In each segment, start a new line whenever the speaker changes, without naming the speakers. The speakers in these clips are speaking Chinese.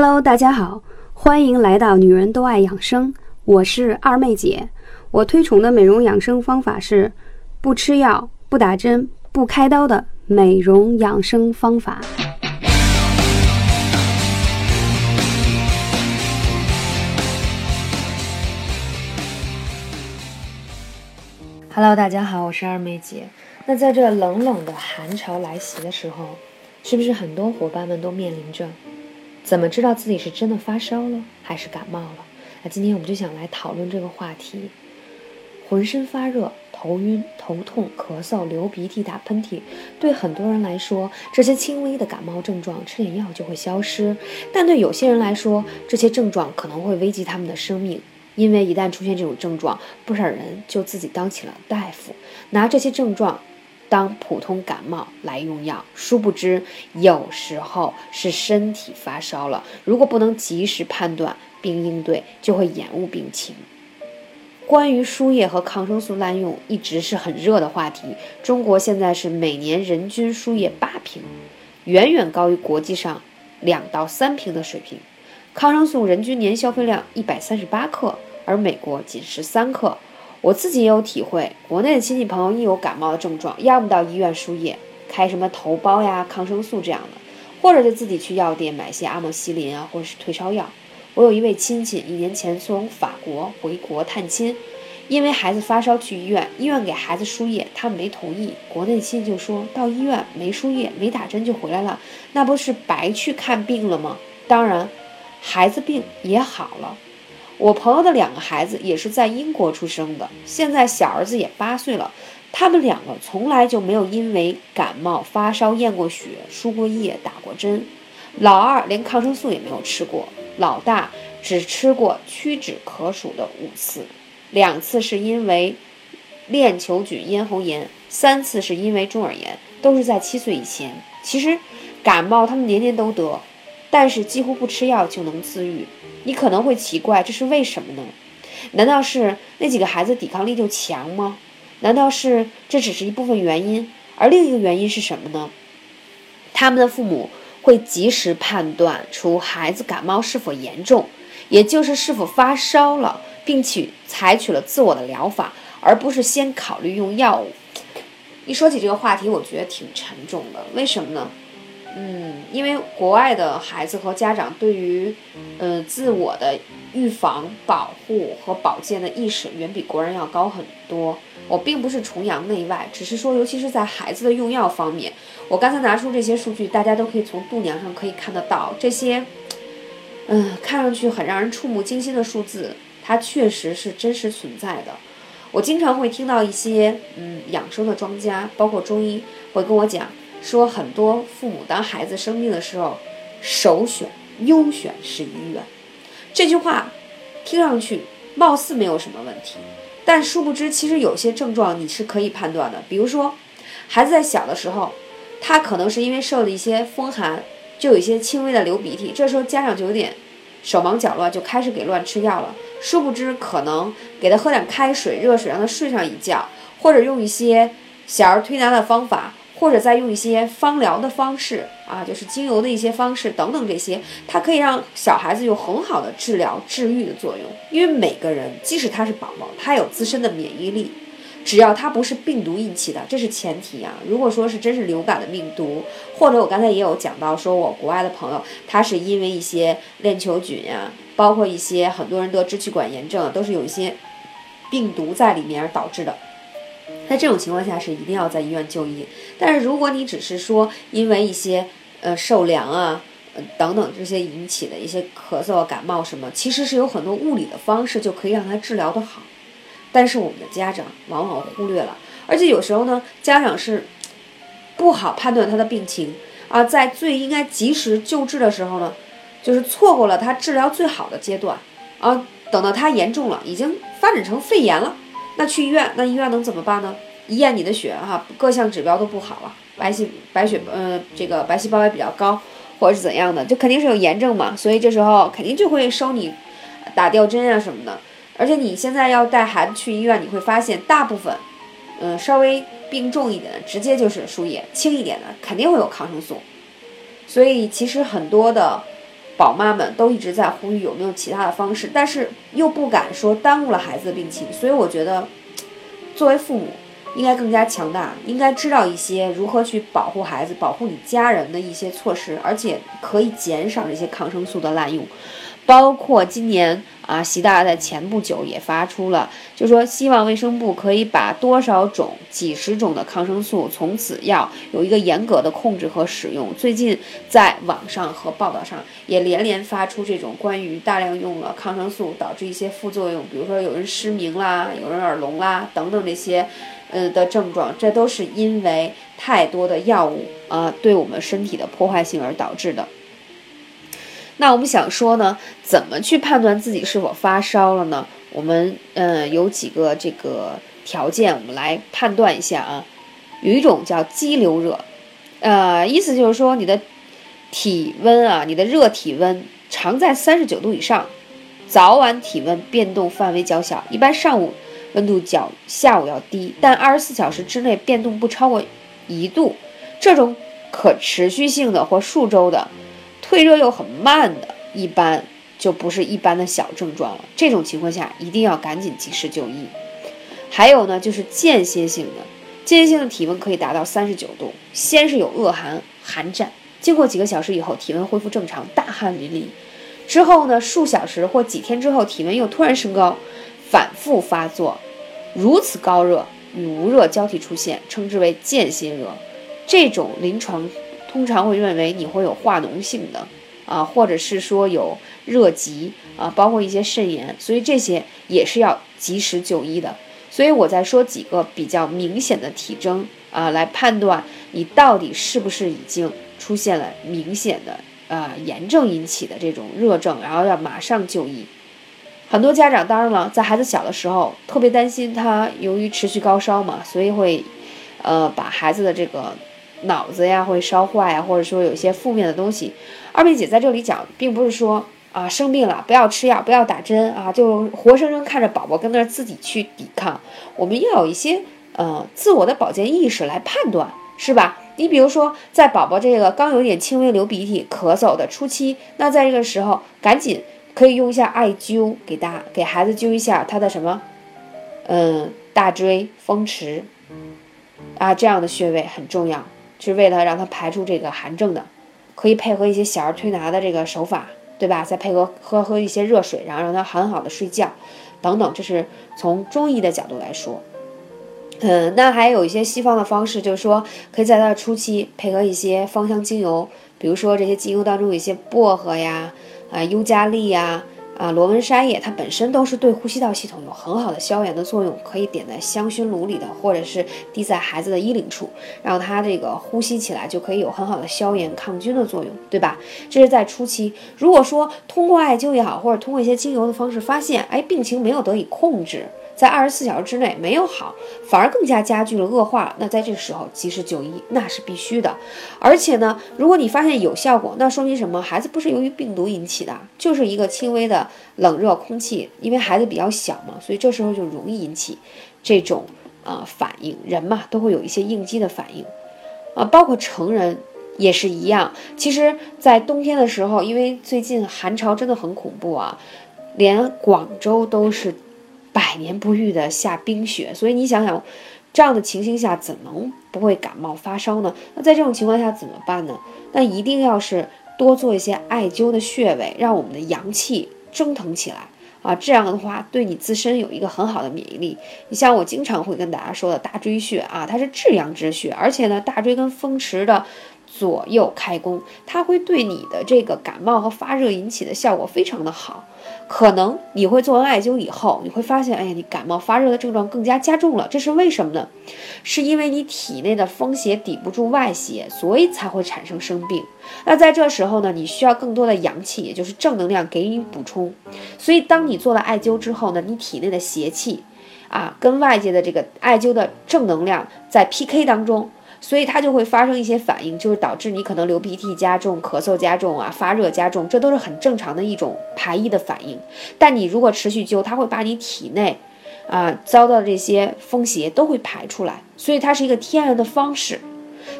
Hello，大家好，欢迎来到女人都爱养生，我是二妹姐。我推崇的美容养生方法是不吃药、不打针、不开刀的美容养生方法。Hello，大家好，我是二妹姐。那在这冷冷的寒潮来袭的时候，是不是很多伙伴们都面临着？怎么知道自己是真的发烧了还是感冒了？那今天我们就想来讨论这个话题。浑身发热、头晕、头痛、咳嗽、流鼻涕、打喷嚏，对很多人来说，这些轻微的感冒症状吃点药就会消失；但对有些人来说，这些症状可能会危及他们的生命，因为一旦出现这种症状，不少人就自己当起了大夫，拿这些症状。当普通感冒来用药，殊不知有时候是身体发烧了。如果不能及时判断并应对，就会延误病情。关于输液和抗生素滥用，一直是很热的话题。中国现在是每年人均输液八瓶，远远高于国际上两到三瓶的水平。抗生素人均年消费量一百三十八克，而美国仅十三克。我自己也有体会，国内的亲戚朋友一有感冒的症状，要么到医院输液，开什么头孢呀、抗生素这样的，或者就自己去药店买些阿莫西林啊，或者是退烧药。我有一位亲戚，一年前从法国回国探亲，因为孩子发烧去医院，医院给孩子输液，他没同意。国内亲戚就说到医院没输液、没打针就回来了，那不是白去看病了吗？当然，孩子病也好了。我朋友的两个孩子也是在英国出生的，现在小儿子也八岁了。他们两个从来就没有因为感冒发烧验过血、输过液、打过针。老二连抗生素也没有吃过，老大只吃过屈指可数的五次，两次是因为链球菌咽喉炎，三次是因为中耳炎，都是在七岁以前。其实感冒他们年年都得，但是几乎不吃药就能自愈。你可能会奇怪，这是为什么呢？难道是那几个孩子抵抗力就强吗？难道是这只是一部分原因？而另一个原因是什么呢？他们的父母会及时判断出孩子感冒是否严重，也就是是否发烧了，并且采取了自我的疗法，而不是先考虑用药物。一说起这个话题，我觉得挺沉重的。为什么呢？嗯，因为国外的孩子和家长对于，呃，自我的预防、保护和保健的意识远比国人要高很多。我并不是崇洋媚外，只是说，尤其是在孩子的用药方面，我刚才拿出这些数据，大家都可以从度娘上可以看得到，这些，嗯，看上去很让人触目惊心的数字，它确实是真实存在的。我经常会听到一些，嗯，养生的专家，包括中医，会跟我讲。说很多父母当孩子生病的时候，首选优选是医院。这句话听上去貌似没有什么问题，但殊不知，其实有些症状你是可以判断的。比如说，孩子在小的时候，他可能是因为受了一些风寒，就有一些轻微的流鼻涕，这时候家长就有点手忙脚乱，就开始给乱吃药了。殊不知，可能给他喝点开水、热水，让他睡上一觉，或者用一些小儿推拿的方法。或者再用一些芳疗的方式啊，就是精油的一些方式等等这些，它可以让小孩子有很好的治疗治愈的作用。因为每个人，即使他是宝宝，他有自身的免疫力，只要他不是病毒引起的，这是前提啊。如果说是真是流感的病毒，或者我刚才也有讲到，说我国外的朋友，他是因为一些链球菌呀，包括一些很多人得支气管炎症，都是有一些病毒在里面而导致的。在这种情况下是一定要在医院就医，但是如果你只是说因为一些呃受凉啊，呃等等这些引起的一些咳嗽、感冒什么，其实是有很多物理的方式就可以让他治疗的好，但是我们的家长往往忽略了，而且有时候呢，家长是不好判断他的病情啊，在最应该及时救治的时候呢，就是错过了他治疗最好的阶段啊，等到他严重了，已经发展成肺炎了。那去医院，那医院能怎么办呢？一验你的血，哈，各项指标都不好了，白细白血，呃，这个白细胞也比较高，或者是怎样的，就肯定是有炎症嘛，所以这时候肯定就会收你，打吊针啊什么的。而且你现在要带孩子去医院，你会发现大部分，嗯，稍微病重一点的，直接就是输液；轻一点的，肯定会有抗生素。所以其实很多的，
宝妈们都一直在呼吁有没有其他的方式，但是又不敢说耽误了孩子的病情，所以我觉得，作为父母应该更加强大，应该知道一些如何去保护孩子、保护你家人的一些措施，而且可以减少这些抗生素的滥用。包括今年啊，习大大在前不久也发出了，就说希望卫生部可以把多少种、几十种的抗生素从此要有一个严格的控制和使用。最近在网上和报道上也连连发出这种关于大量用了抗生素导致一些副作用，比如说有人失明啦，有人耳聋啦等等这些，呃的症状，这都是因为太多的药物啊对我们身体的破坏性而导致的。那我们想说呢，怎么去判断自己是否发烧了呢？我们嗯有几个这个条件，我们来判断一下啊。有一种叫激流热，呃，意思就是说你的体温啊，你的热体温常在三十九度以上，早晚体温变动范围较小，一般上午温度较下午要低，但二十四小时之内变动不超过一度，这种可持续性的或数周的。退热又很慢的，一般就不是一般的小症状了。这种情况下，一定要赶紧及时就医。还有呢，就是间歇性的，间歇性的体温可以达到三十九度，先是有恶寒、寒战，经过几个小时以后，体温恢复正常，大汗淋漓。之后呢，数小时或几天之后，体温又突然升高，反复发作，如此高热与无热交替出现，称之为间歇热。这种临床。通常会认为你会有化脓性的啊，或者是说有热疾啊，包括一些肾炎，所以这些也是要及时就医的。所以我在说几个比较明显的体征啊，来判断你到底是不是已经出现了明显的呃炎症引起的这种热症，然后要马上就医。很多家长当然了，在孩子小的时候特别担心他由于持续高烧嘛，所以会呃把孩子的这个。脑子呀会烧坏呀，或者说有一些负面的东西。二妹姐在这里讲，并不是说啊生病了不要吃药，不要打针啊，就活生生看着宝宝跟那儿自己去抵抗。我们要有一些呃自我的保健意识来判断，是吧？你比如说，在宝宝这个刚有点轻微流鼻涕、咳嗽的初期，那在这个时候赶紧可以用一下艾灸，给大给孩子灸一下他的什么，嗯，大椎、风池啊这样的穴位很重要。是为了让他排出这个寒症的，可以配合一些小儿推拿的这个手法，对吧？再配合喝喝一些热水，然后让他很好的睡觉，等等。这是从中医的角度来说。嗯，那还有一些西方的方式，就是说可以在他的初期配合一些芳香精油，比如说这些精油当中有一些薄荷呀，啊，尤加利呀。啊，螺纹沙叶它本身都是对呼吸道系统有很好的消炎的作用，可以点在香薰炉里的，或者是滴在孩子的衣领处，让他这个呼吸起来就可以有很好的消炎抗菌的作用，对吧？这是在初期。如果说通过艾灸也好，或者通过一些精油的方式发现，哎，病情没有得以控制。在二十四小时之内没有好，反而更加加剧了恶化。那在这时候及时就医那是必须的。而且呢，如果你发现有效果，那说明什么？孩子不是由于病毒引起的，就是一个轻微的冷热空气。因为孩子比较小嘛，所以这时候就容易引起这种啊反应。人嘛都会有一些应激的反应啊，包括成人也是一样。其实，在冬天的时候，因为最近寒潮真的很恐怖啊，连广州都是。百年不遇的下冰雪，所以你想想，这样的情形下怎能不会感冒发烧呢？那在这种情况下怎么办呢？那一定要是多做一些艾灸的穴位，让我们的阳气蒸腾起来啊！这样的话，对你自身有一个很好的免疫力。你像我经常会跟大家说的大椎穴啊，它是至阳之穴，而且呢，大椎跟风池的。左右开弓，它会对你的这个感冒和发热引起的效果非常的好。可能你会做完艾灸以后，你会发现，哎呀，你感冒发热的症状更加加重了。这是为什么呢？是因为你体内的风邪抵不住外邪，所以才会产生生病。那在这时候呢，你需要更多的阳气，也就是正能量给予补充。所以当你做了艾灸之后呢，你体内的邪气啊，跟外界的这个艾灸的正能量在 PK 当中。所以它就会发生一些反应，就是导致你可能流鼻涕加重、咳嗽加重啊、发热加重，这都是很正常的一种排异的反应。但你如果持续灸，它会把你体内啊遭到这些风邪都会排出来，所以它是一个天然的方式。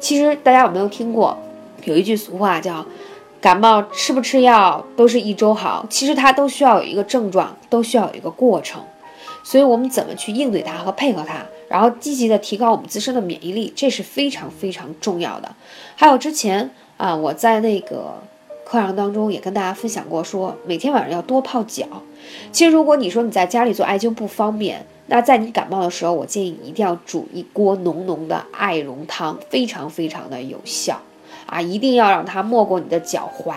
其实大家有没有听过有一句俗话叫“感冒吃不吃药都是一周好，其实它都需要有一个症状，都需要有一个过程。所以我们怎么去应对它和配合它，然后积极的提高我们自身的免疫力，这是非常非常重要的。还有之前啊，我在那个课堂当中也跟大家分享过，说每天晚上要多泡脚。其实如果你说你在家里做艾灸不方便，那在你感冒的时候，我建议你一定要煮一锅浓浓的艾绒汤，非常非常的有效啊！一定要让它没过你的脚踝，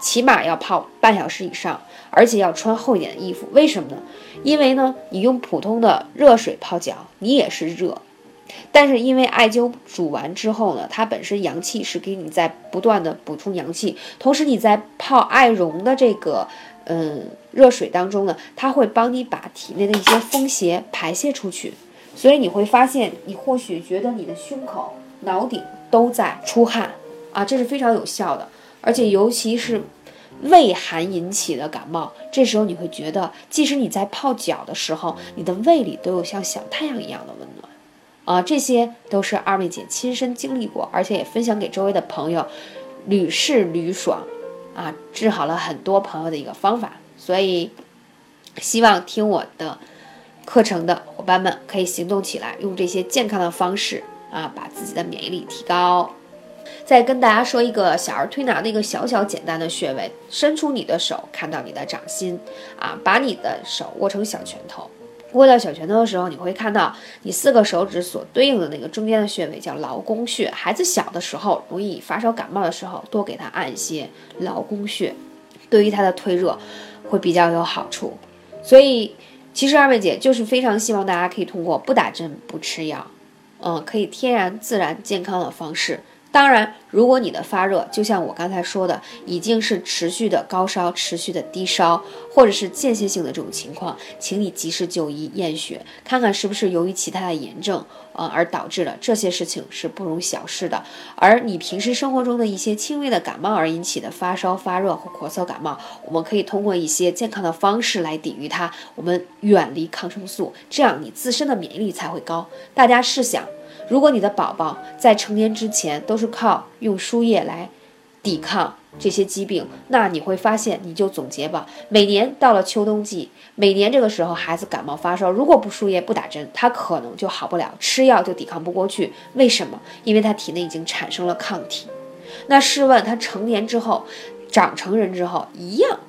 起码要泡半小时以上，而且要穿厚一点的衣服。为什么呢？因为呢，你用普通的热水泡脚，你也是热，但是因为艾灸煮完之后呢，它本身阳气是给你在不断的补充阳气，同时你在泡艾绒的这个。嗯，热水当中呢，它会帮你把体内的一些风邪排泄出去，所以你会发现，你或许觉得你的胸口、脑顶都在出汗啊，这是非常有效的。而且尤其是胃寒引起的感冒，这时候你会觉得，即使你在泡脚的时候，你的胃里都有像小太阳一样的温暖啊，这些都是二妹姐亲身经历过，而且也分享给周围的朋友，屡试屡爽。啊，治好了很多朋友的一个方法，所以希望听我的课程的伙伴们可以行动起来，用这些健康的方式啊，把自己的免疫力提高。再跟大家说一个小儿推拿的一个小小简单的穴位，伸出你的手，看到你的掌心啊，把你的手握成小拳头。握到小拳头的时候，你会看到你四个手指所对应的那个中间的穴位叫劳宫穴。孩子小的时候容易发烧感冒的时候，多给他按一些劳宫穴，对于他的退热会比较有好处。所以，其实二妹姐就是非常希望大家可以通过不打针、不吃药，嗯，可以天然、自然、健康的方式。当然，如果你的发热就像我刚才说的，已经是持续的高烧、持续的低烧，或者是间歇性的这种情况，请你及时就医验血，看看是不是由于其他的炎症，呃，而导致的这些事情是不容小视的。而你平时生活中的一些轻微的感冒而引起的发烧、发热或咳嗽感冒，我们可以通过一些健康的方式来抵御它，我们远离抗生素，这样你自身的免疫力才会高。大家试想。如果你的宝宝在成年之前都是靠用输液来抵抗这些疾病，那你会发现，你就总结吧。每年到了秋冬季，每年这个时候孩子感冒发烧，如果不输液不打针，他可能就好不了，吃药就抵抗不过去。为什么？因为他体内已经产生了抗体。那试问他成年之后，长成人之后，一样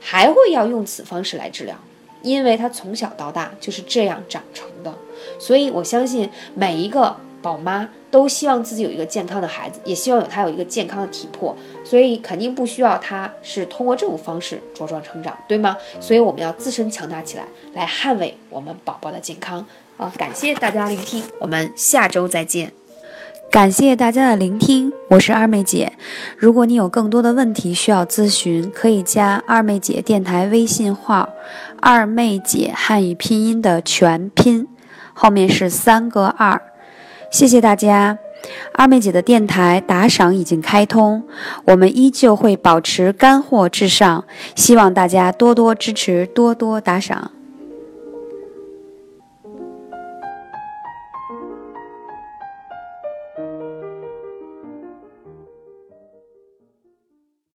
还会要用此方式来治疗，因为他从小到大就是这样长成的。所以我相信每一个。宝妈都希望自己有一个健康的孩子，也希望有他有一个健康的体魄，所以肯定不需要他是通过这种方式茁壮成长，对吗？所以我们要自身强大起来，来捍卫我们宝宝的健康啊！感谢大家聆听，我们下周再见。
感谢大家的聆听，我是二妹姐。如果你有更多的问题需要咨询，可以加二妹姐电台微信号“二妹姐汉语拼音”的全拼，后面是三个二。谢谢大家，二妹姐的电台打赏已经开通，我们依旧会保持干货至上，希望大家多多支持，多多打赏。